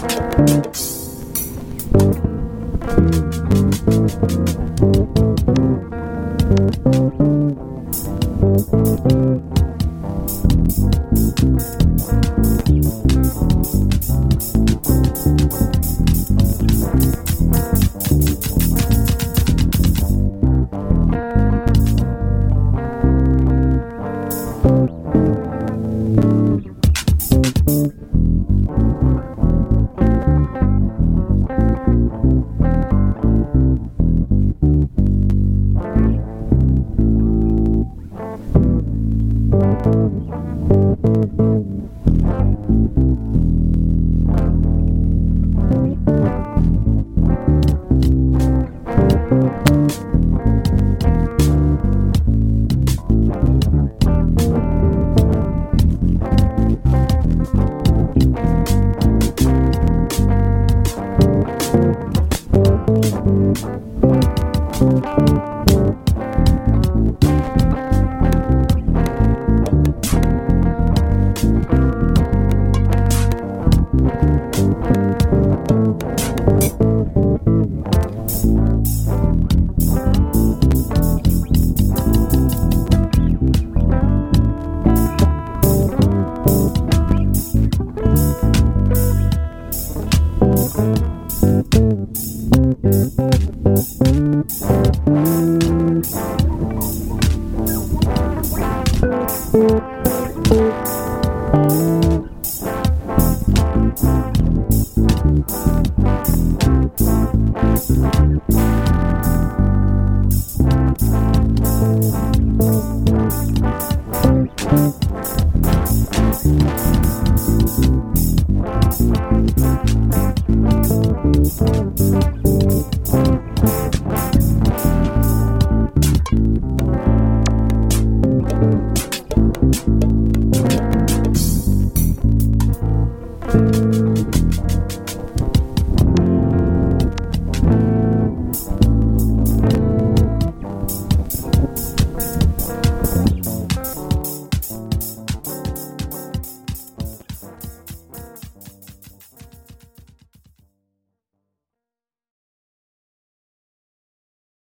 you